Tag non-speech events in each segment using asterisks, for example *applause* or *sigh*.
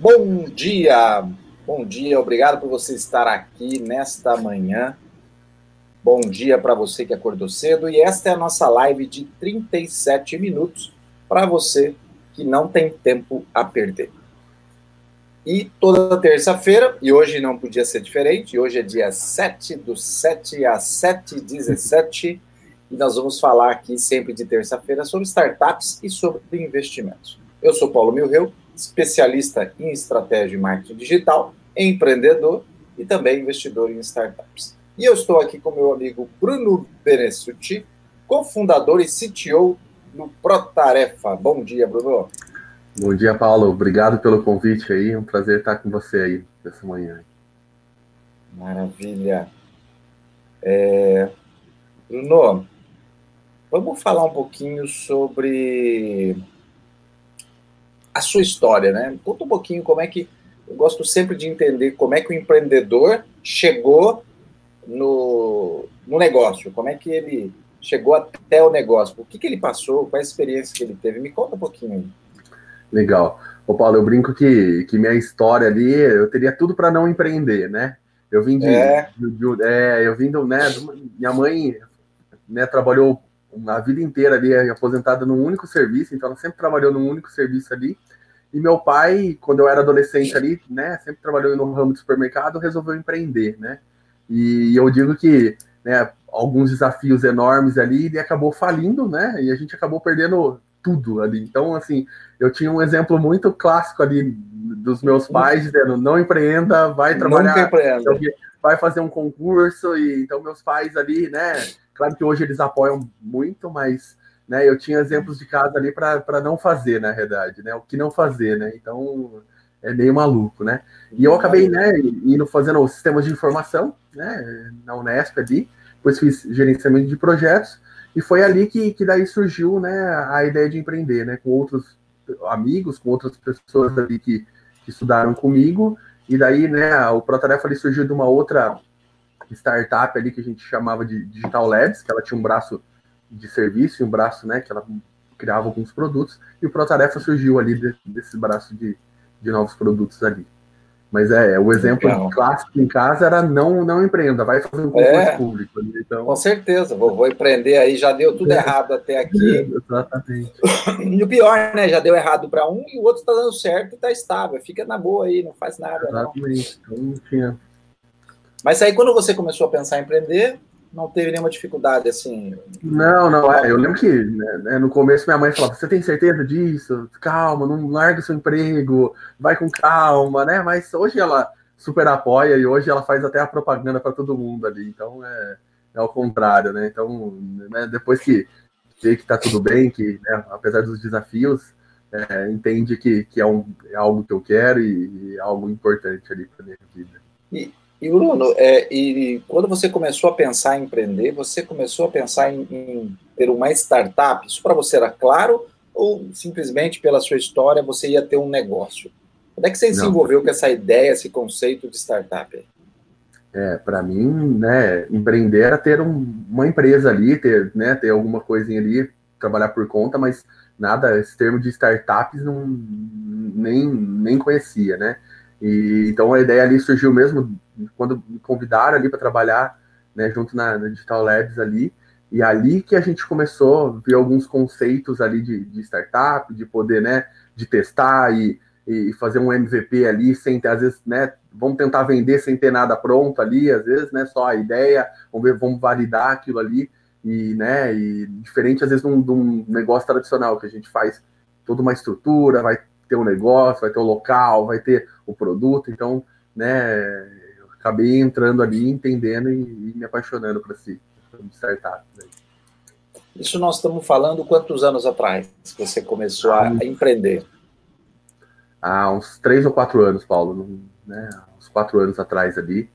Bom dia, bom dia, obrigado por você estar aqui nesta manhã. Bom dia para você que acordou cedo e esta é a nossa live de 37 minutos para você que não tem tempo a perder. E toda terça-feira, e hoje não podia ser diferente, hoje é dia 7 do 7 a 7 17 e nós vamos falar aqui sempre de terça-feira sobre startups e sobre investimentos. Eu sou Paulo Milreu, especialista em estratégia e marketing digital, empreendedor e também investidor em startups. E eu estou aqui com meu amigo Bruno Benessuti, cofundador e CTO do Protarefa. Bom dia, Bruno. Bom dia, Paulo. Obrigado pelo convite aí. É um prazer estar com você aí essa manhã. Maravilha. É... Bruno, vamos falar um pouquinho sobre a sua história, né? Conta um pouquinho como é que. Eu gosto sempre de entender como é que o empreendedor chegou no, no negócio, como é que ele chegou até o negócio, o que, que ele passou, qual a experiência que ele teve. Me conta um pouquinho. Legal. Ô Paulo, eu brinco que, que minha história ali, eu teria tudo para não empreender, né? Eu vim de, é. de, de é, eu vim do, né, minha mãe, né, trabalhou a vida inteira ali, aposentada num único serviço, então ela sempre trabalhou num único serviço ali. E meu pai, quando eu era adolescente ali, né, sempre trabalhou no ramo de supermercado, resolveu empreender, né? E eu digo que, né, alguns desafios enormes ali, ele acabou falindo, né? E a gente acabou perdendo tudo ali. Então, assim, eu tinha um exemplo muito clássico ali dos meus pais dizendo: não empreenda, vai trabalhar, vai fazer um concurso. E então, meus pais ali, né? Claro que hoje eles apoiam muito, mas né? Eu tinha exemplos de casa ali para não fazer, na verdade, né? O que não fazer, né? Então é meio maluco, né? E eu acabei, né, indo fazendo sistemas de informação, né, na Unesp ali, depois fiz gerenciamento de projetos, e foi ali que, que daí surgiu, né, a ideia de empreender, né, com outros amigos, com outras pessoas ali que, que estudaram comigo, e daí, né, o Protarefa ali surgiu de uma outra startup ali que a gente chamava de Digital Labs, que ela tinha um braço de serviço e um braço, né, que ela criava alguns produtos, e o Protarefa surgiu ali de, desse braço de, de novos produtos ali. Mas é, o exemplo Legal. clássico em casa era não não empreenda, vai fazer um concurso é, público. Então... Com certeza, vou, vou empreender aí, já deu tudo é. errado até aqui. *laughs* Exatamente. E o pior, né? Já deu errado para um e o outro está dando certo e está estável. Fica na boa aí, não faz nada. Exatamente. Não. Então, tinha... Mas aí quando você começou a pensar em empreender, não teve nenhuma dificuldade, assim? Não, não. É, eu lembro que né, né, no começo minha mãe falava: Você tem certeza disso? Calma, não larga seu emprego, vai com calma, né? Mas hoje ela super apoia e hoje ela faz até a propaganda para todo mundo ali. Então é, é ao contrário, né? Então, né, depois que vê que tá tudo bem, que né, apesar dos desafios, é, entende que, que é, um, é algo que eu quero e, e é algo importante ali para minha vida. E, e Bruno, é, e quando você começou a pensar em empreender, você começou a pensar em, em ter uma startup? Isso para você era claro ou simplesmente pela sua história você ia ter um negócio? Como é que você Não. se envolveu com essa ideia, esse conceito de startup? É, para mim, né, empreender era ter um, uma empresa ali, ter, né, ter alguma coisinha ali, trabalhar por conta, mas nada, esse termo de startups não nem, nem conhecia, né? E, então a ideia ali surgiu mesmo quando me convidaram ali para trabalhar né, junto na, na, Digital Labs ali. E ali que a gente começou a ver alguns conceitos ali de, de startup, de poder, né, de testar e, e, fazer um MVP ali sem ter, às vezes, né, vamos tentar vender sem ter nada pronto ali, às vezes, né, só a ideia, vamos ver, vamos validar aquilo ali e, né, e diferente às vezes de um, de um negócio tradicional que a gente faz toda uma estrutura, vai ter um negócio, vai ter o um local, vai ter o produto. Então, né, acabei entrando ali, entendendo e, e me apaixonando por esse startup. Né. Isso nós estamos falando quantos anos atrás que você começou a, a empreender? Há uns três ou quatro anos, Paulo, né, uns quatro anos atrás ali,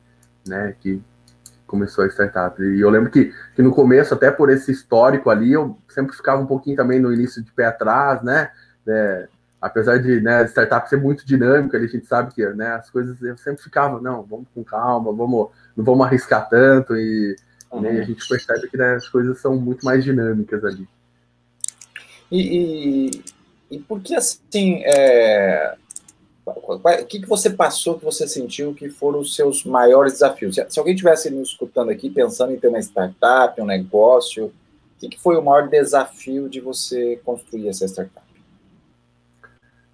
né, que começou a startup. E eu lembro que, que no começo, até por esse histórico ali, eu sempre ficava um pouquinho também no início de pé atrás, né, é, apesar de né, startup ser muito dinâmica, a gente sabe que né, as coisas eu sempre ficava, não, vamos com calma, vamos, não vamos arriscar tanto, e uhum. né, a gente percebe que né, as coisas são muito mais dinâmicas ali. E, e, e por que assim, é, o que, que você passou, que você sentiu que foram os seus maiores desafios? Se, se alguém estivesse nos escutando aqui, pensando em ter uma startup, um negócio, o que, que foi o maior desafio de você construir essa startup?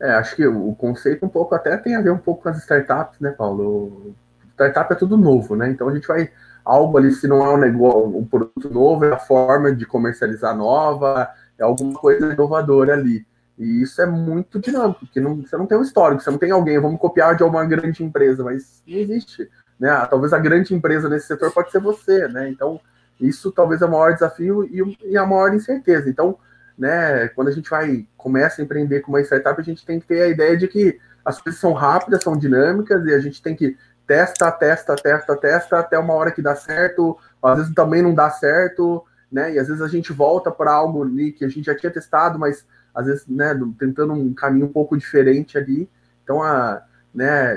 É, acho que o conceito um pouco até tem a ver um pouco com as startups, né, Paulo? Startup é tudo novo, né? Então a gente vai algo ali, se não é um negócio, um produto novo, é a forma de comercializar nova, é alguma coisa inovadora ali. E isso é muito dinâmico, porque não, você não tem um histórico, você não tem alguém, vamos copiar de uma grande empresa, mas não existe. Né? Talvez a grande empresa nesse setor pode ser você, né? Então, isso talvez é o maior desafio e, e a maior incerteza. Então, né, quando a gente vai, começa a empreender com uma startup, a gente tem que ter a ideia de que as coisas são rápidas, são dinâmicas, e a gente tem que testa, testa, testa, testa, até uma hora que dá certo, às vezes também não dá certo, né? E às vezes a gente volta para algo ali que a gente já tinha testado, mas às vezes, né, tentando um caminho um pouco diferente ali. Então, a, né,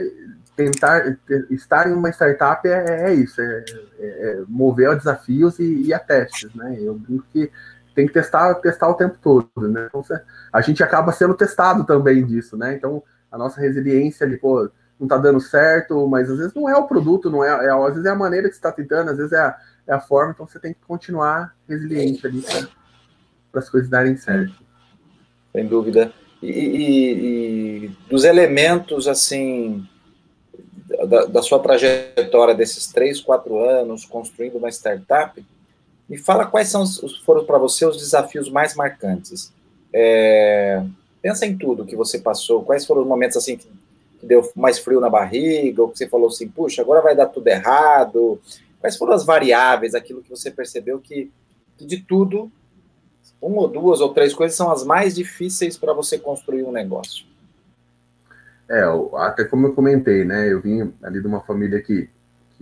tentar estar em uma startup é, é isso, é, é, é mover a desafios e, e, a testes, né? Eu brinco que tem que testar, testar o tempo todo, né? Então, a gente acaba sendo testado também disso, né? Então, a nossa resiliência de, pô, não tá dando certo, mas às vezes não é o produto, não é, é às vezes é a maneira que você está tentando, às vezes é a, é a forma, então você tem que continuar resiliente ali para as coisas darem certo sem dúvida. E, e, e dos elementos, assim, da, da, sua trajetória desses três, quatro anos construindo uma startup, me fala quais são os, foram para você os desafios mais marcantes. É, pensa em tudo que você passou, quais foram os momentos assim que, deu mais frio na barriga, ou que você falou assim, puxa, agora vai dar tudo errado. Quais foram as variáveis, aquilo que você percebeu que, que de tudo uma ou duas ou três coisas são as mais difíceis para você construir um negócio? É, até como eu comentei, né? Eu vim ali de uma família que,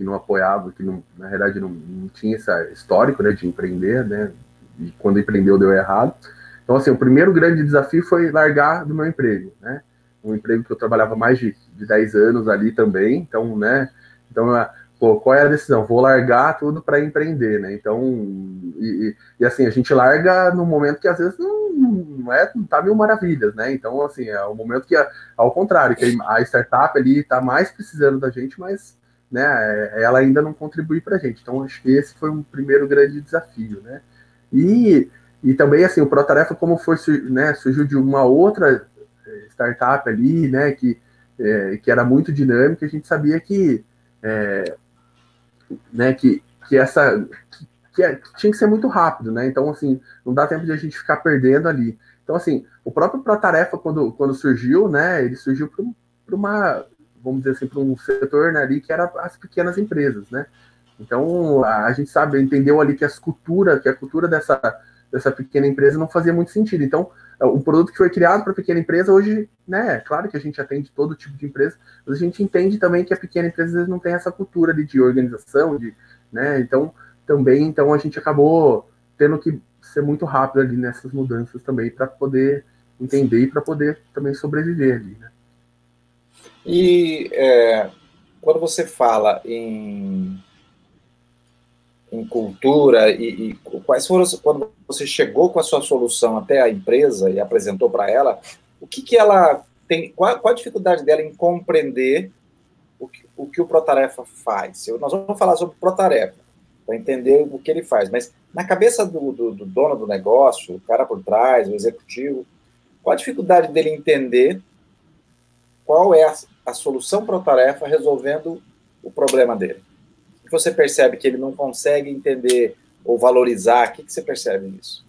que não apoiava, que não, na realidade não, não tinha esse histórico né, de empreender, né? E quando empreendeu deu errado. Então, assim, o primeiro grande desafio foi largar do meu emprego, né? Um emprego que eu trabalhava mais de, de 10 anos ali também, então, né? Então, pô, qual é a decisão? Vou largar tudo para empreender, né? Então, e, e, assim, a gente larga no momento que às vezes não, não é, não tá mil maravilhas, né? Então, assim, é o momento que, ao contrário, que a startup ali está mais precisando da gente, mas né, ela ainda não contribui para a gente. Então, acho que esse foi um primeiro grande desafio, né? E, e também, assim, o ProTarefa, como foi, né, surgiu de uma outra eh, startup ali, né, que, é, que era muito dinâmica, a gente sabia que é, né, que, que essa que, que, é, tinha que ser muito rápido, né? Então, assim, não dá tempo de a gente ficar perdendo ali. Então, assim, o próprio Tarefa, quando, quando surgiu, né, ele surgiu para uma, vamos dizer assim, para um setor né, ali que era as pequenas empresas, né? Então, a, gente sabe, entendeu ali que as cultura, que a cultura dessa, dessa pequena empresa não fazia muito sentido. Então, o produto que foi criado para pequena empresa, hoje, né, claro que a gente atende todo tipo de empresa, mas a gente entende também que a pequena empresa vezes não tem essa cultura de, de organização, de, né, então também, então a gente acabou tendo que ser muito rápido ali nessas mudanças também para poder entender e para poder também sobreviver ali, né. E é, quando você fala em em cultura e, e, quais foram quando você chegou com a sua solução até a empresa e apresentou para ela o que que ela tem qual, qual, a dificuldade dela em compreender o que o, que o Protarefa faz? Eu, nós vamos falar sobre Protarefa para entender o que ele faz mas na cabeça do, do, do, dono do negócio o cara por trás o executivo qual a dificuldade dele entender qual é a, a solução Protarefa resolvendo o problema dele você percebe que ele não consegue entender ou valorizar? O que, que você percebe nisso?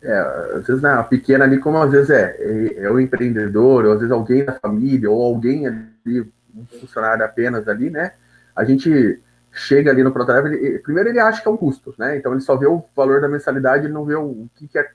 É, às vezes na né, pequena ali, como às vezes é, é, é o empreendedor, ou às vezes alguém da família, ou alguém ali, um funcionário apenas ali, né? A gente chega ali no protótipo, primeiro ele acha que é um custo, né? Então ele só vê o valor da mensalidade, ele não vê o, o que, que, é,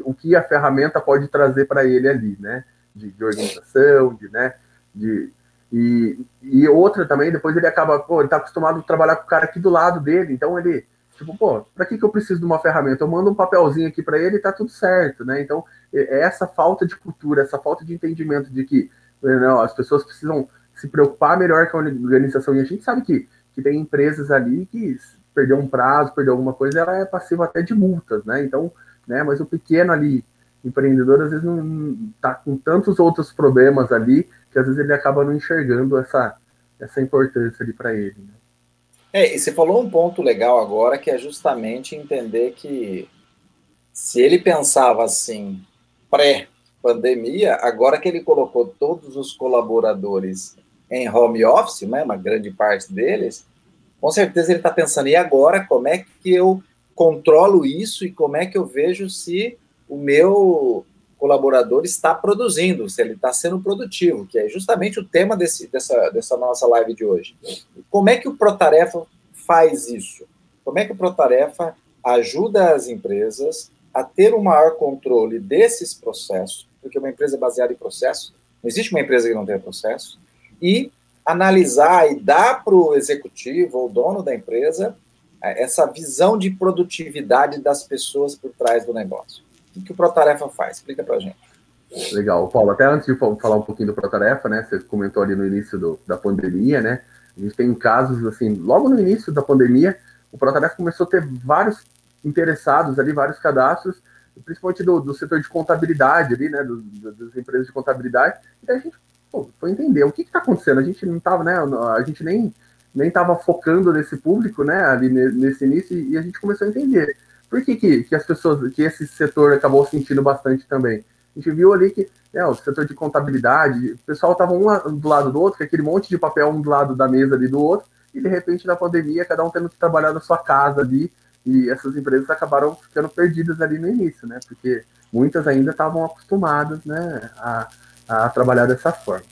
o que a ferramenta pode trazer para ele ali, né? De, de organização, de, né? De, e, e outra também, depois ele acaba, pô, ele tá acostumado a trabalhar com o cara aqui do lado dele, então ele, tipo, pô, para que, que eu preciso de uma ferramenta? Eu mando um papelzinho aqui para ele e tá tudo certo, né? Então, é essa falta de cultura, essa falta de entendimento de que não, as pessoas precisam se preocupar melhor com a organização. E a gente sabe que, que tem empresas ali que perdeu um prazo, perdeu alguma coisa, ela é passiva até de multas, né? Então, né, mas o pequeno ali, empreendedor, às vezes não tá com tantos outros problemas ali que às vezes ele acaba não enxergando essa, essa importância ali para ele. Né? É, e você falou um ponto legal agora, que é justamente entender que se ele pensava assim, pré-pandemia, agora que ele colocou todos os colaboradores em home office, né, uma grande parte deles, com certeza ele está pensando, e agora como é que eu controlo isso e como é que eu vejo se o meu colaborador está produzindo, se ele está sendo produtivo, que é justamente o tema desse, dessa, dessa nossa live de hoje. Como é que o Protarefa faz isso? Como é que o Protarefa ajuda as empresas a ter um maior controle desses processos, porque uma empresa é baseada em processos, não existe uma empresa que não tenha processo, e analisar e dar para o executivo ou dono da empresa eh, essa visão de produtividade das pessoas por trás do negócio. O que o Protarefa faz? Explica para a gente. Legal. Paulo, até antes de falar um pouquinho do Protarefa, né, você comentou ali no início do, da pandemia, né, a gente tem casos, assim, logo no início da pandemia, o Protarefa começou a ter vários interessados ali, vários cadastros, principalmente do, do setor de contabilidade ali, né, do, das empresas de contabilidade, e a gente pô, foi entender o que está acontecendo. A gente não estava, né, a gente nem nem estava focando nesse público, né, ali nesse início, e a gente começou a entender por que, que, que as pessoas, que esse setor acabou sentindo bastante também. A gente viu ali que né, o setor de contabilidade, o pessoal estava um do lado do outro, aquele monte de papel um do lado da mesa ali do outro, e de repente na pandemia, cada um tendo que trabalhar na sua casa ali, e essas empresas acabaram ficando perdidas ali no início, né? Porque muitas ainda estavam acostumadas, né, a, a trabalhar dessa forma.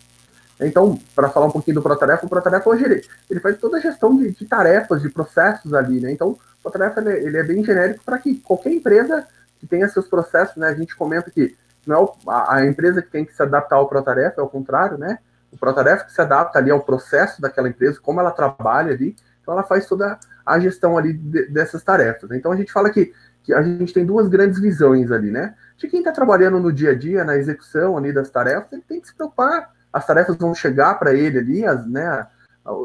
Então, para falar um pouquinho do Protarefa, o Protarefa hoje ele, ele faz toda a gestão de, de, tarefas, de processos ali, né? Então, o Protarefa ele, ele é bem genérico para que qualquer empresa que tenha seus processos, né? A gente comenta que não é a, a, empresa que tem que se adaptar ao Protarefa, é o contrário, né? O Protarefa que se adapta ali ao processo daquela empresa, como ela trabalha ali, então ela faz toda a gestão ali de, dessas tarefas. Então a gente fala que, que a gente tem duas grandes visões ali, né? De quem está trabalhando no dia a dia, na execução ali das tarefas, ele tem que se preocupar, as tarefas vão chegar para ele ali, as, né?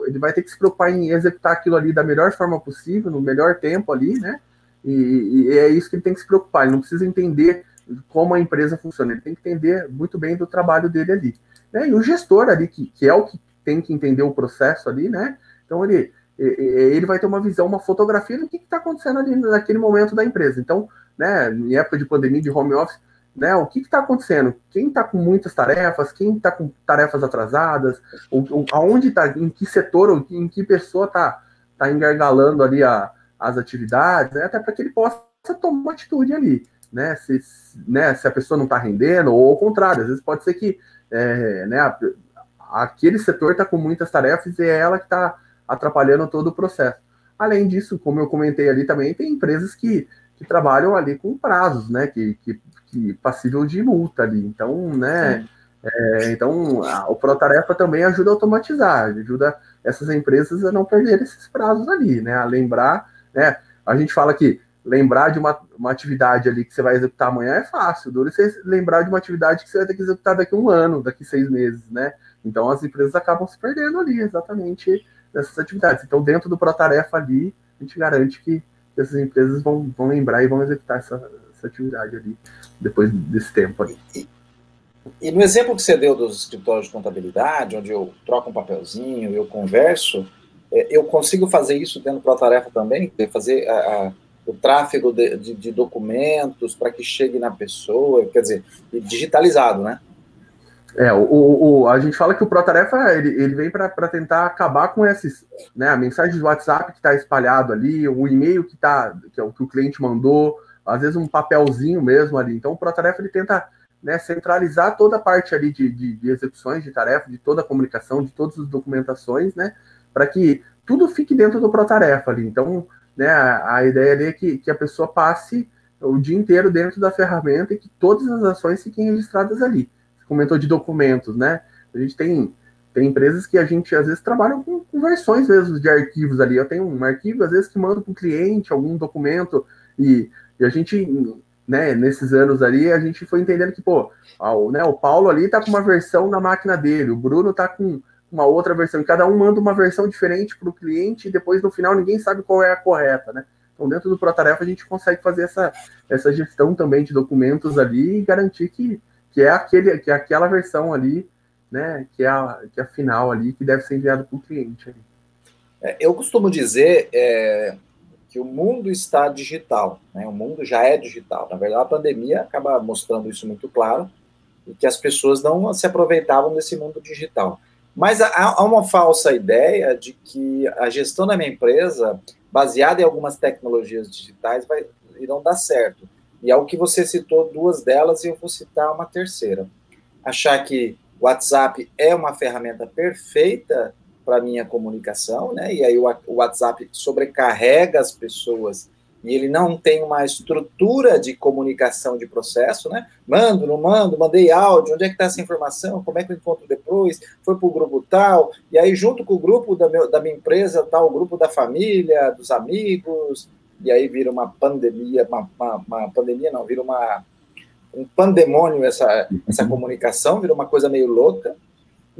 Ele vai ter que se preocupar em executar aquilo ali da melhor forma possível, no melhor tempo ali, né? E, e é isso que ele tem que se preocupar. Ele não precisa entender como a empresa funciona, ele tem que entender muito bem do trabalho dele ali. Né? E o gestor ali, que, que é o que tem que entender o processo ali, né? Então ele ele vai ter uma visão, uma fotografia do que está acontecendo ali naquele momento da empresa. Então, né, em época de pandemia, de home office, né, o que está acontecendo? Quem está com muitas tarefas? Quem está com tarefas atrasadas? Ou, aonde está? Em que setor? Ou em que pessoa está tá engargalando ali a, as atividades? Né, até para que ele possa tomar atitude ali. Né, se, né, se a pessoa não está rendendo, ou ao contrário, às vezes pode ser que é, né, aquele setor está com muitas tarefas e é ela que está atrapalhando todo o processo. Além disso, como eu comentei ali também, tem empresas que, que trabalham ali com prazos, né? Que, que, que passível de multa ali. Então, né? É, então, a, o Protarefa também ajuda a automatizar, ajuda essas empresas a não perder esses prazos ali, né? A lembrar, né? A gente fala que lembrar de uma, uma atividade ali que você vai executar amanhã é fácil, duro você lembrar de uma atividade que você vai ter que executar daqui a um ano, daqui a seis meses, né? Então as empresas acabam se perdendo ali, exatamente dessas atividades. Então, dentro do Protarefa ali, a gente garante que essas empresas vão, vão lembrar e vão executar essa, essa atividade ali depois desse tempo ali. E, e no exemplo que você deu dos escritórios de contabilidade, onde eu troco um papelzinho, eu converso, é, eu consigo fazer isso dentro do Protarefa também? Fazer a, a, o tráfego de, de, de documentos para que chegue na pessoa, quer dizer, digitalizado, né? É, o, o, a gente fala que o Protarefa ele, ele vem para tentar acabar com esses, né, a mensagem do WhatsApp que está espalhado ali, o e-mail que tá, que é o que o cliente mandou, às vezes um papelzinho mesmo ali. Então o Protarefa ele tenta né, centralizar toda a parte ali de, de, de execuções de tarefa, de toda a comunicação, de todas as documentações, né, para que tudo fique dentro do Protarefa ali. Então, né, a, a ideia ali é que, que a pessoa passe o dia inteiro dentro da ferramenta e que todas as ações fiquem registradas ali comentou de documentos, né? A gente tem, tem empresas que a gente às vezes trabalha com, com versões mesmo de arquivos ali. Eu tenho um arquivo, às vezes, que manda para o cliente algum documento e, e, a gente, né, nesses anos ali, a gente foi entendendo que, pô, o, né, o Paulo ali tá com uma versão na máquina dele, o Bruno tá com uma outra versão, e cada um manda uma versão diferente para o cliente e depois no final ninguém sabe qual é a correta, né? Então, dentro do ProTarefa, a gente consegue fazer essa, essa gestão também de documentos ali e garantir que, que é aquele que é aquela versão ali né, que é a, que é a final ali, que deve ser enviada para o cliente. É, eu costumo dizer é, que o mundo está digital, né? o mundo já é digital. Na verdade, a pandemia acaba mostrando isso muito claro, e que as pessoas não se aproveitavam desse mundo digital. Mas há uma falsa ideia de que a gestão da minha empresa, baseada em algumas tecnologias digitais, vai, irão dar certo. E é o que você citou duas delas, e eu vou citar uma terceira. Achar que o WhatsApp é uma ferramenta perfeita para minha comunicação, né? E aí o WhatsApp sobrecarrega as pessoas e ele não tem uma estrutura de comunicação de processo, né? Mando, não mando, mandei áudio, onde é que está essa informação? Como é que eu encontro depois? Foi para o grupo tal, e aí junto com o grupo da, meu, da minha empresa está o grupo da família, dos amigos, e aí vira uma pandemia, uma, uma, uma pandemia não, vira uma, um pandemônio essa, essa comunicação, vira uma coisa meio louca.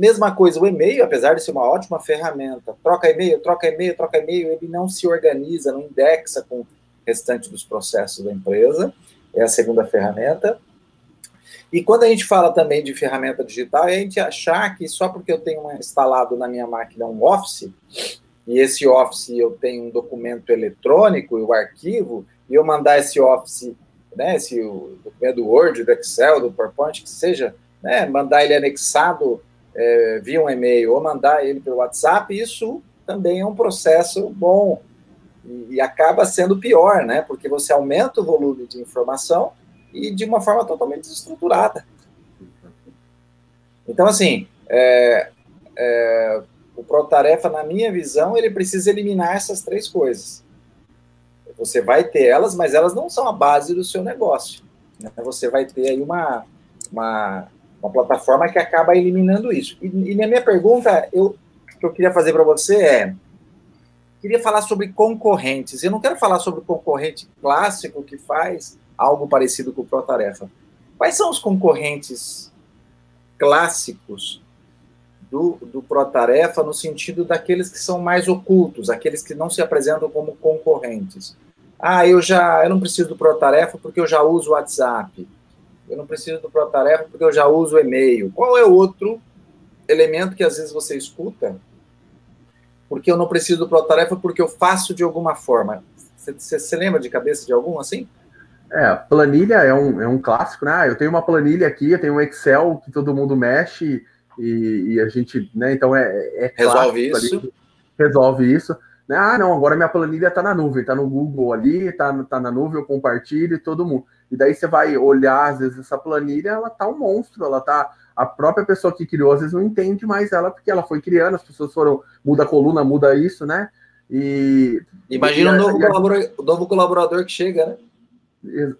Mesma coisa o e-mail, apesar de ser uma ótima ferramenta, troca e-mail, troca e-mail, troca e-mail, ele não se organiza, não indexa com restante dos processos da empresa, é a segunda ferramenta. E quando a gente fala também de ferramenta digital, é a gente achar que só porque eu tenho instalado na minha máquina um Office, e esse Office eu tenho um documento eletrônico e o arquivo, e eu mandar esse Office, né, esse o documento do Word, do Excel, do PowerPoint, que seja, né, mandar ele anexado é, via um e-mail ou mandar ele pelo WhatsApp, isso também é um processo bom e, e, acaba sendo pior, né? Porque você aumenta o volume de informação e de uma forma totalmente desestruturada. Então, assim, é, é, o Protarefa, na minha visão, ele precisa eliminar essas três coisas. Você vai ter elas, mas elas não são a base do seu negócio. Né? Você vai ter aí uma, uma, uma plataforma que acaba eliminando isso. E, e na minha pergunta, eu, que eu queria fazer para você é queria falar sobre concorrentes. Eu não quero falar sobre o concorrente clássico que faz algo parecido com o ProTarefa. Quais são os concorrentes clássicos do, do ProTarefa no sentido daqueles que são mais ocultos, aqueles que não se apresentam como concorrentes? Ah, eu já eu não preciso do ProTarefa porque eu já uso o WhatsApp. Eu não preciso do ProTarefa porque eu já uso o e-mail. Qual é o outro elemento que às vezes você escuta porque eu não preciso do Protarefa, porque eu faço de alguma forma. Você lembra de cabeça de algum assim? É, planilha é um, é um clássico, né? Eu tenho uma planilha aqui, eu tenho um Excel que todo mundo mexe e, e a gente, né? Então é, é resolve isso. Ali, resolve isso. Ah, não, agora minha planilha está na nuvem, está no Google ali, está tá na nuvem, eu compartilho e todo mundo. E daí você vai olhar, às vezes, essa planilha, ela tá um monstro, ela tá a própria pessoa que criou às vezes não entende mais ela, porque ela foi criando, as pessoas foram, muda a coluna, muda isso, né? E. Imagina e, um novo, e, colaborador, novo colaborador que chega, né? E,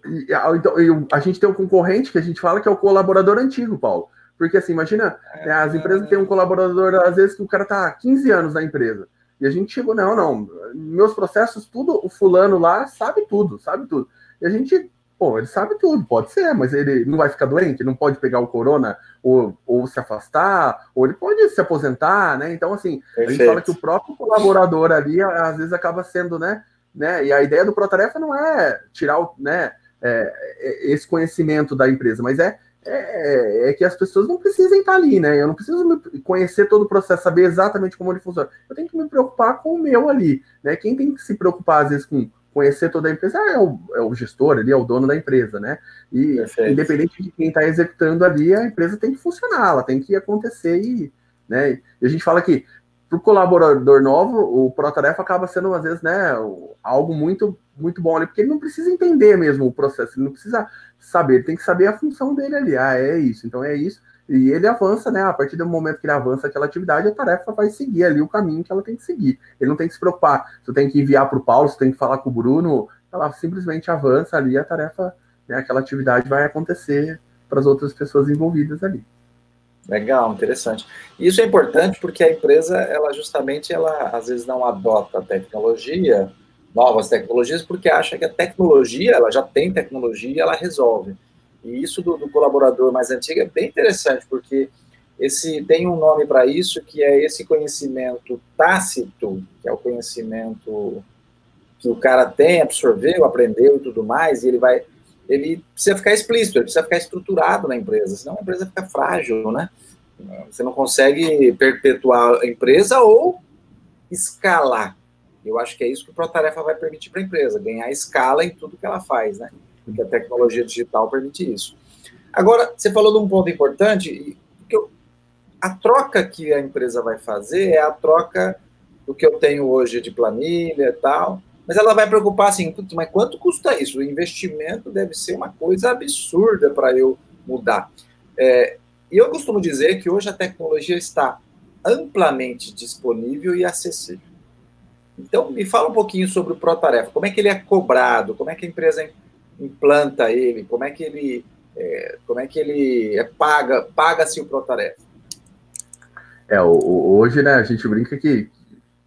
então, a gente tem um concorrente que a gente fala que é o colaborador antigo, Paulo. Porque assim, imagina, é, né, as empresas têm um colaborador, às vezes, que o cara tá há 15 anos na empresa. E a gente chegou, não, não, meus processos, tudo, o fulano lá sabe tudo, sabe tudo. E a gente Pô, ele sabe tudo, pode ser, mas ele não vai ficar doente, não pode pegar o corona ou, ou se afastar, ou ele pode se aposentar, né? Então, assim, Perfeito. a gente fala que o próprio colaborador ali, às vezes, acaba sendo, né? né? E a ideia do Protarefa não é tirar o, né, é, é, esse conhecimento da empresa, mas é, é, é, que as pessoas não precisem estar ali, né? Eu não preciso conhecer todo o processo, saber exatamente como ele funciona. Eu tenho que me preocupar com o meu ali, né? Quem tem que se preocupar, às vezes, com conhecer toda a empresa é o, é o gestor ali, é o dono da empresa, né? E Perfeito. independente de quem está executando ali, a empresa tem que funcionar, ela tem que acontecer e, né? E a gente fala que para o colaborador novo, o Protarefa acaba sendo, às vezes, né, algo muito, muito bom ali, porque ele não precisa entender mesmo o processo, ele não precisa saber, ele tem que saber a função dele ali. Ah, é isso, então é isso. E ele avança, né? A partir do momento que ele avança aquela atividade, a tarefa vai seguir ali o caminho que ela tem que seguir. Ele não tem que se preocupar. Você tem que enviar para o Paulo, você tem que falar com o Bruno, ela simplesmente avança ali, a tarefa, né, aquela atividade vai acontecer para as outras pessoas envolvidas ali. Legal, interessante. Isso é importante porque a empresa, ela justamente, ela às vezes não adota a tecnologia, novas tecnologias, porque acha que a tecnologia, ela já tem tecnologia ela resolve. E isso do, do, colaborador mais antigo é bem interessante, porque esse tem um nome para isso, que é esse conhecimento tácito, que é o conhecimento que o cara tem, absorveu, aprendeu e tudo mais, e ele vai. Ele precisa ficar explícito, ele precisa ficar estruturado na empresa, senão a empresa fica frágil, né? Você não consegue perpetuar a empresa ou escalar. Eu acho que é isso que o Protarefa vai permitir para a empresa, ganhar escala em tudo que ela faz, né? Porque a tecnologia digital permite isso. Agora, você falou de um ponto importante, que a troca que a empresa vai fazer é a troca do que eu tenho hoje de planilha e tal, mas ela vai preocupar assim, mas quanto custa isso? O investimento deve ser uma coisa absurda para eu mudar. É, e eu costumo dizer que hoje a tecnologia está amplamente disponível e acessível. Então, me fala um pouquinho sobre o ProTarefa. Como é que ele é cobrado? Como é que a empresa implanta ele? Como é que ele, é, como é que ele é, paga, paga-se o ProTarefa? É, hoje, né, a gente brinca que,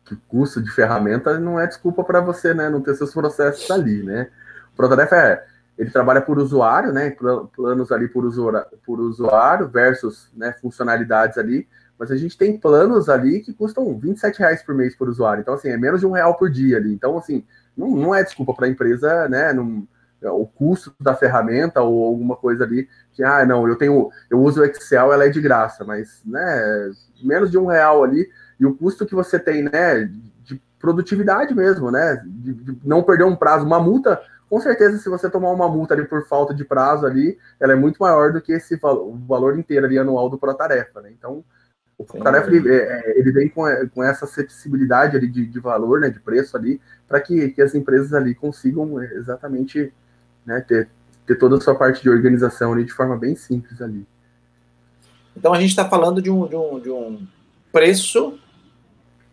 que custo de ferramenta não é desculpa para você, né, não ter seus processos ali, né? O ProTarefa é, ele trabalha por usuário, né, planos ali por usuário, por usuário versus, né, funcionalidades ali, mas a gente tem planos ali que custam 27 reais por mês por usuário. Então, assim, é menos de um real por dia ali. Então, assim, não, não é desculpa para a empresa, né? Não, o custo da ferramenta ou alguma coisa ali que, ah, não, eu tenho, eu uso o Excel, ela é de graça, mas, né, menos de um real ali. E o custo que você tem, né, de produtividade mesmo, né, de, de não perder um prazo, uma multa com certeza, se você tomar uma multa ali por falta de prazo ali, ela é muito maior do que esse valor, o valor inteiro ali anual do Protarefa, né? Então, o Tarefa ele, é, é, ele, vem com, é, com essa acessibilidade ali de, de valor, né, de preço ali, para que, que as empresas ali consigam exatamente né, ter, ter toda a sua parte de organização ali de forma bem simples ali. Então a gente está falando de um, de, um, de um preço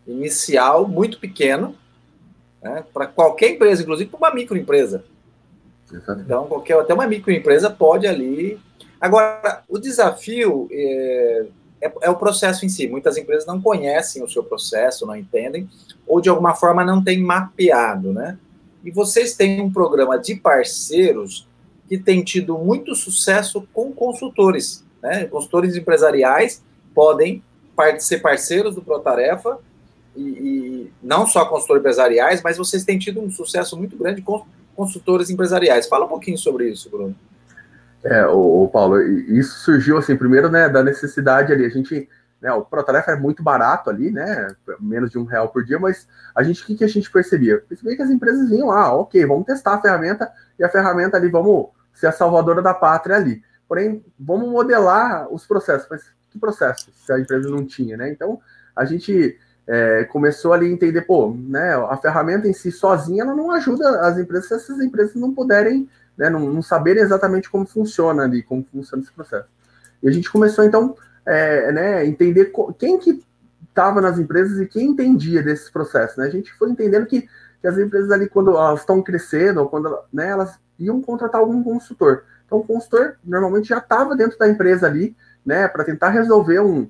inicial muito pequeno né, para qualquer empresa, inclusive para uma microempresa. Exatamente. Então, qualquer, até uma microempresa pode ali. Agora, o desafio é, é, é, o processo em si. Muitas empresas não conhecem o seu processo, não entendem, ou de alguma forma não têm mapeado, né? E vocês têm um programa de parceiros que tem tido muito sucesso com consultores, né? Consultores empresariais podem ser parceiros do Protarefa e, e não só consultores empresariais, mas vocês têm tido um sucesso muito grande com consultores empresariais. Fala um pouquinho sobre isso, Bruno. É, o, Paulo, isso surgiu assim, primeiro, né, da necessidade ali, a gente, né, o Protarefa é muito barato ali, né, menos de um real por dia, mas a gente, o que, que a gente percebia? Percebia que as empresas vinham, ah, ok, vamos testar a ferramenta, e a ferramenta ali, vamos ser a salvadora da pátria ali. Porém, vamos modelar os processos, mas que processos se a empresa não tinha, né? Então, a gente é, começou ali a entender, pô, né, a ferramenta em si sozinha, ela não ajuda as empresas se essas empresas não puderem né, não, não saberem exatamente como funciona ali, como funciona esse processo. E a gente começou, então, é, né, entender quem que estava nas empresas e quem entendia desses processos. Né? A gente foi entendendo que, que as empresas ali, quando elas estão crescendo, ou quando né, elas iam contratar algum consultor. Então, o consultor normalmente já estava dentro da empresa ali, né, para tentar resolver um,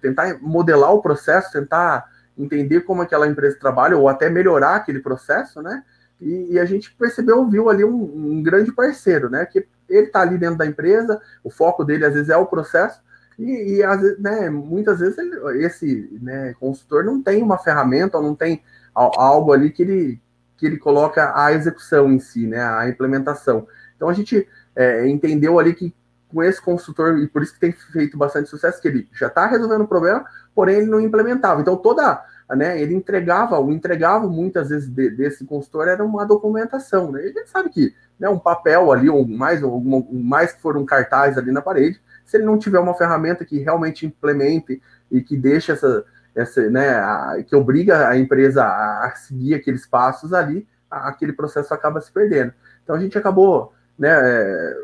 tentar modelar o processo, tentar entender como aquela empresa trabalha, ou até melhorar aquele processo, né? E, e, a gente percebeu, viu ali um, um, grande parceiro, né? Que ele está ali dentro da empresa, o foco dele às vezes é o processo, e, e às né, muitas vezes ele, esse né, consultor não tem uma ferramenta, ou não tem algo ali que ele, que ele coloca a execução em si, né? A implementação. Então a gente é, entendeu ali que com esse consultor, e por isso que tem feito bastante sucesso, que ele já está resolvendo o problema, porém ele não implementava. Então toda né, ele entregava, o entregava muitas vezes de, desse consultor era uma documentação, né? Ele sabe que né, um papel ali, ou mais, ou mais que for um cartaz ali na parede, se ele não tiver uma ferramenta que realmente implemente e que deixe essa, essa né, a, que obriga a empresa a, a seguir aqueles passos ali, a, aquele processo acaba se perdendo. Então a gente acabou né, é,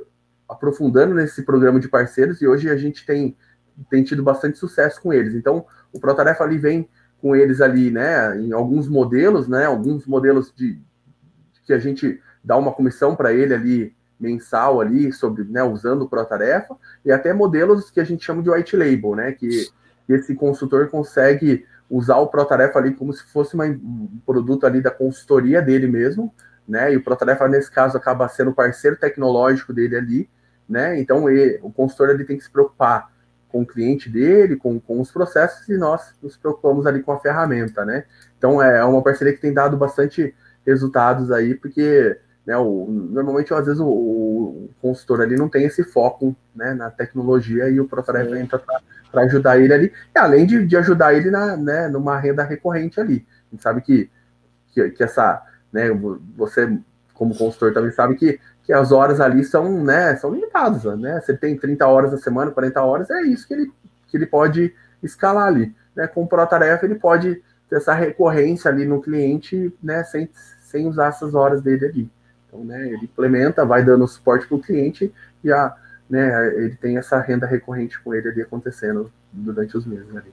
aprofundando nesse programa de parceiros e hoje a gente tem, tem tido bastante sucesso com eles. Então o Protarefa ali vem com eles ali, né, em alguns modelos, né, alguns modelos de, de que a gente dá uma comissão para ele ali mensal ali sobre, né, usando o Protarefa e até modelos que a gente chama de white label, né, que, esse consultor consegue usar o Protarefa ali como se fosse uma, um produto ali da consultoria dele mesmo, né, e o Protarefa nesse caso acaba sendo parceiro tecnológico dele ali, né, então ele, o consultor ele tem que se preocupar com o cliente dele, com, com os processos, e nós nos preocupamos ali com a ferramenta, né? Então é uma parceria que tem dado bastante resultados aí, porque né, o, normalmente às vezes o, o, consultor ali não tem esse foco né, na tecnologia e o Protarefa entra para ajudar ele ali, e além de, de ajudar ele na, né, numa renda recorrente ali. A gente sabe que, que, que essa, né, você como consultor também sabe que, que as horas ali são, né, são limitadas, né? Você tem 30 horas na semana, 40 horas, é isso que ele, que ele pode escalar ali. Né? Com o ProTarefa, ele pode ter essa recorrência ali no cliente, né, sem, sem usar essas horas dele ali. Então, né, ele implementa, vai dando suporte para o cliente e a, né, ele tem essa renda recorrente com ele ali acontecendo durante os meses ali.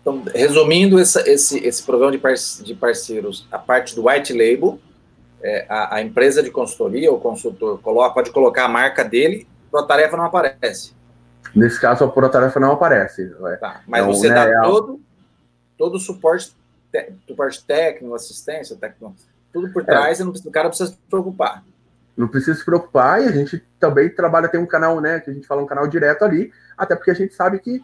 Então, resumindo essa, esse, esse programa de parceiros, a parte do white label, é, a, a, empresa de consultoria, o consultor, coloca, pode colocar a marca dele, a tarefa não aparece. Nesse caso, a tarefa não aparece. Tá, mas então, você né, dá é todo, todo o suporte, suporte técnico, assistência técnico, tudo por é. trás, é. não, o cara precisa se preocupar. Não precisa se preocupar, e a gente também trabalha, tem um canal, né, que a gente fala um canal direto ali, até porque a gente sabe que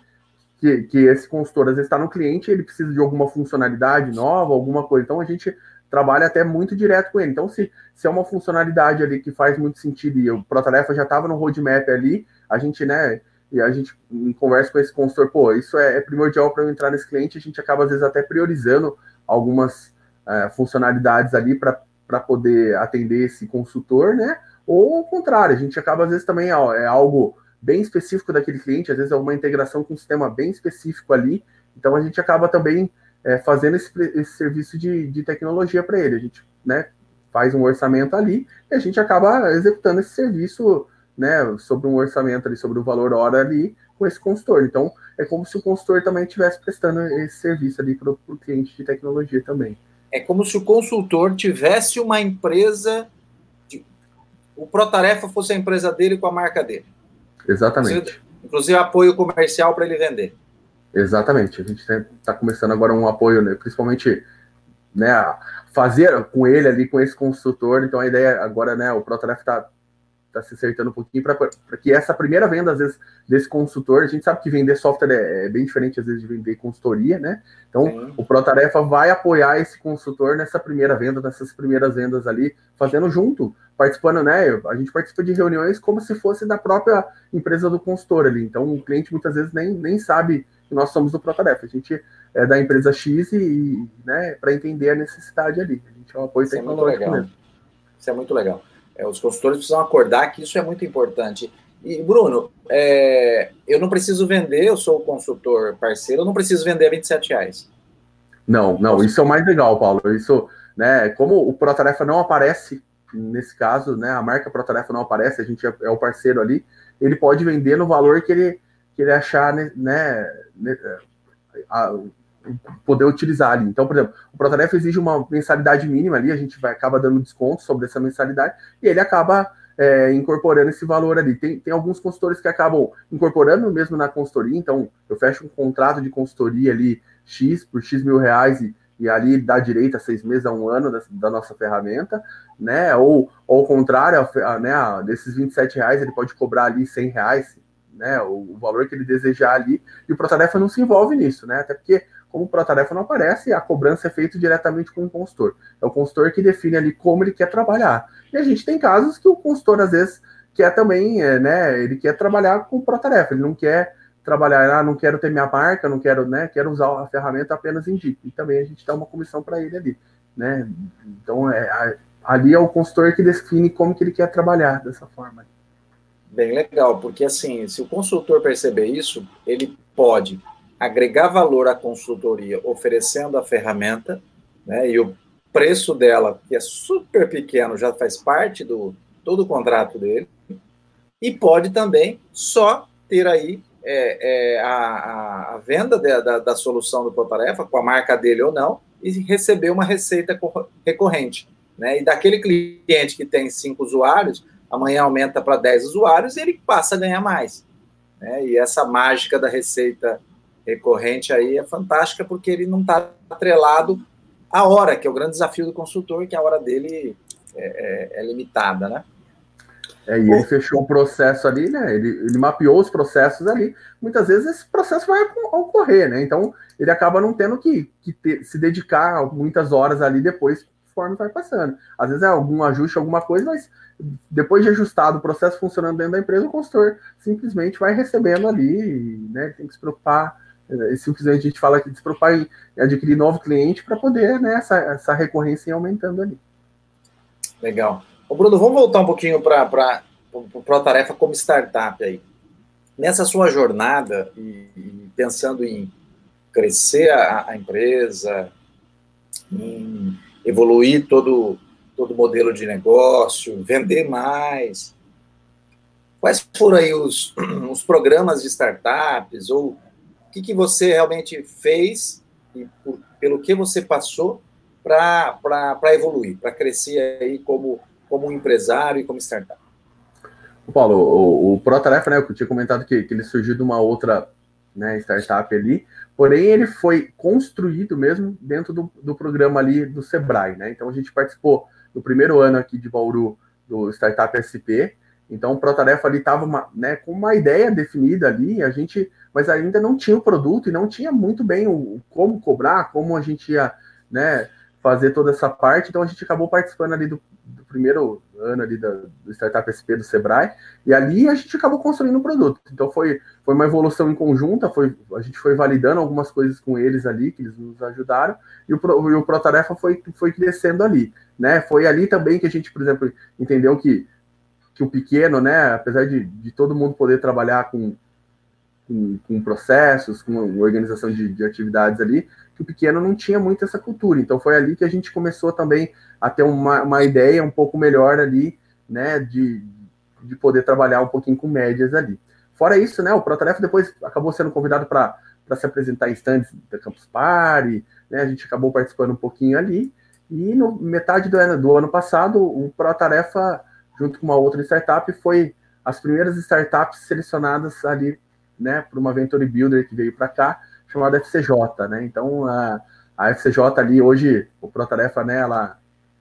que, que, esse consultor às vezes está no cliente, ele precisa de alguma funcionalidade nova, alguma coisa. Então a gente trabalha até muito direto com ele. Então, se, se é uma funcionalidade ali que faz muito sentido e o ProTarefa já estava no roadmap ali, a gente, né, e a gente conversa com esse consultor, pô, isso é, é primordial para eu entrar nesse cliente, a gente acaba às vezes até priorizando algumas é, funcionalidades ali para poder atender esse consultor, né? Ou ao contrário, a gente acaba às vezes também ó, é algo bem específico daquele cliente, às vezes é uma integração com um sistema bem específico ali, então a gente acaba também é, fazendo esse, esse, serviço de, de tecnologia para ele. A gente né, faz um orçamento ali e a gente acaba executando esse serviço né, sobre um orçamento ali, sobre o valor hora ali com esse consultor. Então, é como se o consultor também estivesse prestando esse serviço ali para o cliente de tecnologia também. É como se o consultor tivesse uma empresa, de, o Protarefa fosse a empresa dele com a marca dele. Exatamente. Inclusive, inclusive apoio comercial para ele vender. Exatamente. A gente está começando agora um apoio, né, principalmente, né, fazer com ele ali, com esse consultor. Então a ideia agora, né, o Protaref está tá se acertando um pouquinho para que essa primeira venda, às vezes, desse consultor, a gente sabe que vender software é, é bem diferente, às vezes, de vender consultoria, né? Então, Sim. o Protarefa vai apoiar esse consultor nessa primeira venda, nessas primeiras vendas ali, fazendo junto, participando, né? A gente participa de reuniões como se fosse da própria empresa do consultor ali. Então, o cliente muitas vezes nem, nem sabe que nós somos do Protarefa. A gente é da empresa X e, né, para entender a necessidade ali. A gente é um apoio isso tecnológico é mesmo. Isso é muito legal. É, os consultores precisam acordar que isso é muito importante. E, Bruno, é, eu não preciso vender, eu sou o consultor parceiro, eu não preciso vender a 27 reais. Não, não, isso é o mais legal, Paulo. Isso, né, como o Protarefa não aparece, nesse caso, né, a marca Protarefa não aparece, a gente é, é o parceiro ali, ele pode vender no valor que ele, que ele achar, né, né a, poder utilizar ali. Então, por exemplo, o Protarefa exige uma mensalidade mínima ali, a gente vai acaba dando desconto sobre essa mensalidade e ele acaba é, incorporando esse valor ali. Tem, tem alguns consultores que acabam incorporando mesmo na consultoria, então eu fecho um contrato de consultoria ali X por X mil reais e, e ali dá direito a seis meses a um ano da, da nossa ferramenta, né? Ou, ou ao contrário, a, a, né, desses 27 reais ele pode cobrar ali 100 reais, né? O, o valor que ele desejar ali, e o Protarefa não se envolve nisso, né? Até porque como o Protarefa não aparece, a cobrança é feita diretamente com o consultor. É o consultor que define ali como ele quer trabalhar. E a gente tem casos que o consultor, às vezes, quer também, é, né, ele quer trabalhar com o Protarefa, ele não quer trabalhar, ah, não quero ter minha marca, não quero, né, quero usar a ferramenta apenas indique. E também a gente dá uma comissão para ele ali, né? Então, é, ali é o consultor que define como que ele quer trabalhar dessa forma. Bem legal, porque assim, se o consultor perceber isso, ele pode agregar valor à consultoria oferecendo a ferramenta, né, e o preço dela, que é super pequeno, já faz parte do todo o contrato dele, e pode também só ter aí é, é, a, a, venda de, da, da, solução do Protarefa, com a marca dele ou não, e receber uma receita recorrente. Né? E daquele cliente que tem cinco usuários, amanhã aumenta para 10 usuários e ele passa a ganhar mais. Né? E essa mágica da receita recorrente aí é fantástica porque ele não está atrelado à hora, que é o grande desafio do consultor, que a hora dele é, é, é limitada, né? É, e ele fechou o processo ali, né? Ele, ele mapeou os processos ali. Muitas vezes esse processo vai ocorrer, né? Então ele acaba não tendo que, que ter, se dedicar muitas horas ali depois conforme vai passando. Às vezes é algum ajuste, alguma coisa, mas depois de ajustado o processo funcionando dentro da empresa, o consultor simplesmente vai recebendo ali, né? Tem que se preocupar. Eh, simplesmente a gente fala que se preocupar em adquirir novo cliente para poder né, essa, essa recorrência ir aumentando ali. Legal. Ô Bruno, vamos voltar um pouquinho para o ProTarefa como startup aí. Nessa sua jornada, e, e pensando em crescer a, a, empresa, em evoluir todo todo modelo de negócio, vender mais. Quais foram aí os, *clears throat* os programas de startups ou que, que você realmente fez e por, pelo que você passou para evoluir, para crescer aí como, como empresário e como startup? Paulo, o, o ProTarefa, né, eu tinha comentado que, que ele surgiu de uma outra né, startup ali, porém ele foi construído mesmo dentro do, do programa ali do Sebrae, né, então a gente participou no primeiro ano aqui de Bauru do Startup SP. Então, o Protarefa ali estava né, com uma ideia definida ali, a gente, mas ainda não tinha o produto e não tinha muito bem o, como cobrar, como a gente ia né, fazer toda essa parte. Então, a gente acabou participando ali do, do primeiro ano ali do, do Startup SP do Sebrae, e ali a gente acabou construindo o produto. Então, foi, foi uma evolução em conjunta, foi, a gente foi validando algumas coisas com eles ali, que eles nos ajudaram, e o, e o Protarefa foi, foi crescendo ali né? Foi ali também que a gente, por exemplo, entendeu que, que o pequeno, né, apesar de, de todo mundo poder trabalhar com, com, com processos, com organização de, de, atividades ali, que o pequeno não tinha muito essa cultura. Então foi ali que a gente começou também a ter uma, uma ideia um pouco melhor ali, né, de, de poder trabalhar um pouquinho com médias ali. Fora isso, né, o Protarefa depois acabou sendo convidado para se apresentar em stands da Campus Party, né, a gente acabou participando um pouquinho ali, e no metade do ano, do ano passado, o ProTarefa, junto com uma outra startup, foi as primeiras startups selecionadas ali, né, para uma Venture Builder que veio para cá, chamada FCJ, né? Então, a, a FCJ ali, hoje, o ProTarefa, né, ela,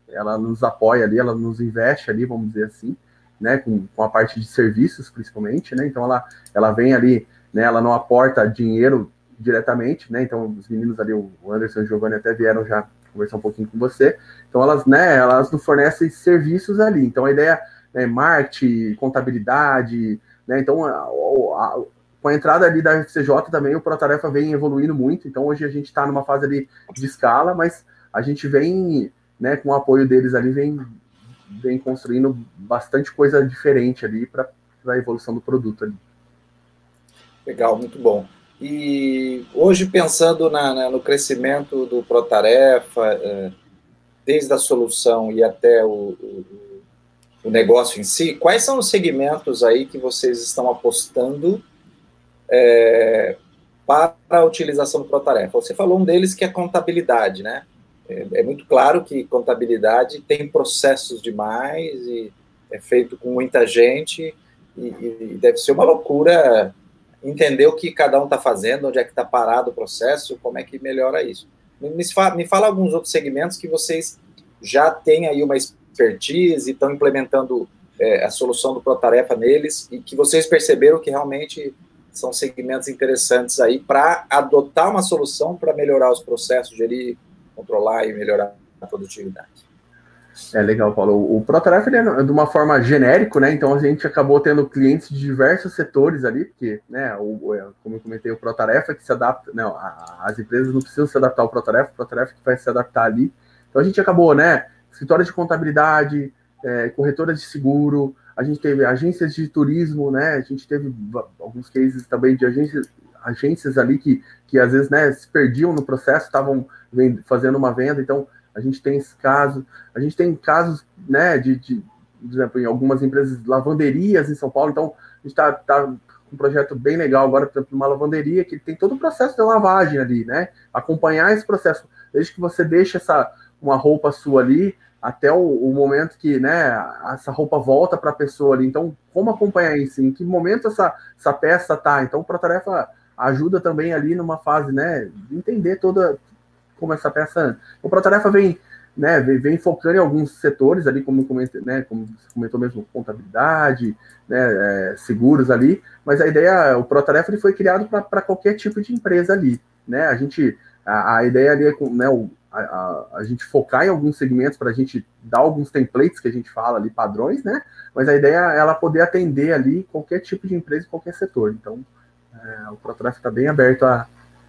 ela nos apoia ali, ela nos investe ali, vamos dizer assim, né, com, com a parte de serviços, principalmente, né? Então, ela, ela vem ali, né, ela não aporta dinheiro diretamente, né? Então, os meninos ali, o Anderson e o Giovanni até vieram já conversar um pouquinho com você. Então elas, né, elas nos fornecem serviços ali. Então a ideia é marketing, contabilidade, né? Então a, a, com a entrada ali da FCJ também o ProTarefa vem evoluindo muito. Então hoje a gente está numa fase ali de escala, mas a gente vem, né, com o apoio deles ali vem vem construindo bastante coisa diferente ali para a evolução do produto ali. Legal, muito bom. E hoje, pensando na, no crescimento do Protarefa, é, desde a solução e até o, o, o, negócio em si, quais são os segmentos aí que vocês estão apostando é, para a utilização do Protarefa? Você falou um deles que é contabilidade, né? É, é muito claro que contabilidade tem processos demais e é feito com muita gente e, e deve ser uma loucura entender o que cada um está fazendo, onde é que está parado o processo, como é que melhora isso. Me fala, me fala alguns outros segmentos que vocês já têm aí uma expertise estão implementando é, a solução do Protarefa neles e que vocês perceberam que realmente são segmentos interessantes aí para adotar uma solução para melhorar os processos, gerir, controlar e melhorar a produtividade. É legal, Paulo. O ProTaref é de uma forma genérico, né? Então a gente acabou tendo clientes de diversos setores ali, porque, né, o, é, como eu comentei, o ProTarefa que se adapta, não, as empresas não precisam se adaptar ao ProTarefa, o ProTarefa que vai se adaptar ali. Então a gente acabou, né, escritórios de contabilidade, é, corretoras de seguro, a gente teve agências de turismo, né? A gente teve alguns cases também de agências, agências ali que, que às vezes, né, se perdiam no processo, estavam fazendo uma venda, então a gente tem esse caso, a gente tem casos, né, de, de por exemplo, em algumas empresas, lavanderias em São Paulo, então a gente está tá com um projeto bem legal agora, por exemplo, uma lavanderia que tem todo o processo de lavagem ali, né, acompanhar esse processo, desde que você deixa essa, uma roupa sua ali, até o, o momento que, né, essa roupa volta para a pessoa ali, então, como acompanhar isso, em que momento essa, essa peça tá, então, para tarefa ajuda também ali numa fase, né, de entender toda, como essa peça. O Protarefa vem, né, vem, vem, focando em alguns setores ali, como, comentei, né, como você comentou mesmo, contabilidade, né, é, seguros ali, mas a ideia, o Protarefa ele foi criado para qualquer tipo de empresa ali, né, a gente, a, a ideia ali é né, o, a, a, gente focar em alguns segmentos para a gente dar alguns templates que a gente fala ali, padrões, né? Mas a ideia é ela poder atender ali qualquer tipo de empresa, qualquer setor. Então, é, o ProTraffic está bem aberto a,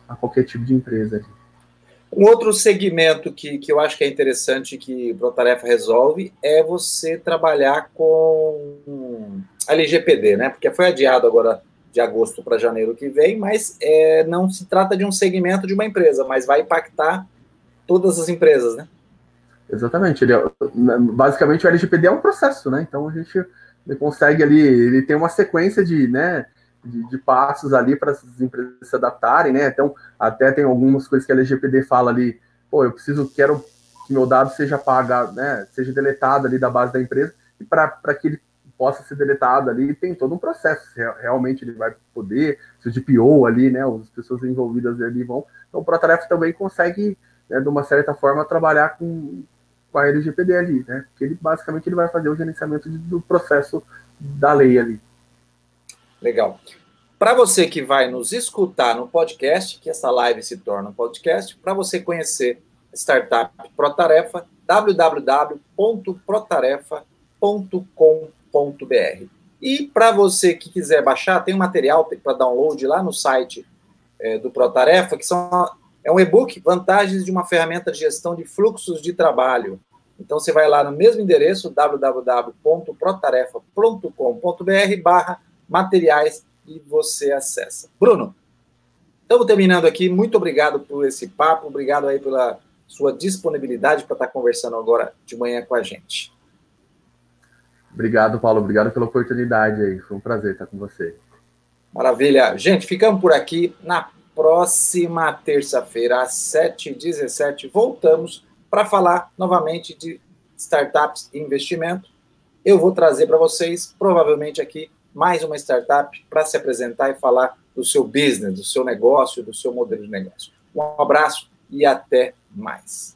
a, qualquer tipo de empresa. Ali. Um outro segmento que, que eu acho que é interessante que o ProTarefa resolve é você trabalhar com a LGPD, né? Porque foi adiado agora de agosto para janeiro que vem, mas é, não se trata de um segmento de uma empresa, mas vai impactar todas as empresas, né? Exatamente. Ele é, basicamente, o LGPD é um processo, né? Então, a gente consegue ali, ele tem uma sequência de, né, de, de passos ali para as empresas se adaptarem, né? Então, até tem algumas coisas que a LGPD fala ali, pô, eu preciso, quero que meu dado seja pagado, né, seja deletado ali da base da empresa, e para que ele possa ser deletado ali, tem todo um processo, realmente ele vai poder, se o DPO ali, né, as pessoas envolvidas ali vão, então o ProTarefa também consegue, né, de uma certa forma, trabalhar com, com a LGPD ali, né, porque ele, basicamente ele vai fazer o gerenciamento do processo da lei ali. Legal. Para você que vai nos escutar no podcast, que essa live se torna um podcast, para você conhecer Startup Protarefa, www.protarefa.com.br e para você que quiser baixar, tem um material para download lá no site é, do Protarefa, que são, é um e-book, Vantagens de uma ferramenta de gestão de fluxos de trabalho. Então você vai lá no mesmo endereço, www.protarefa.com.br barra materiais e você acessa. Bruno, estamos terminando aqui. Muito obrigado por esse papo, obrigado aí pela sua disponibilidade para estar conversando agora de manhã com a gente. Obrigado, Paulo. Obrigado pela oportunidade aí. Foi um prazer estar com você. Maravilha. Gente, ficamos por aqui. Na próxima terça-feira, às 7h17, voltamos para falar novamente de startups e investimento. Eu vou trazer para vocês, provavelmente aqui, mais uma startup para se apresentar e falar do seu business, do seu negócio, do seu modelo de negócio. Um abraço e até mais.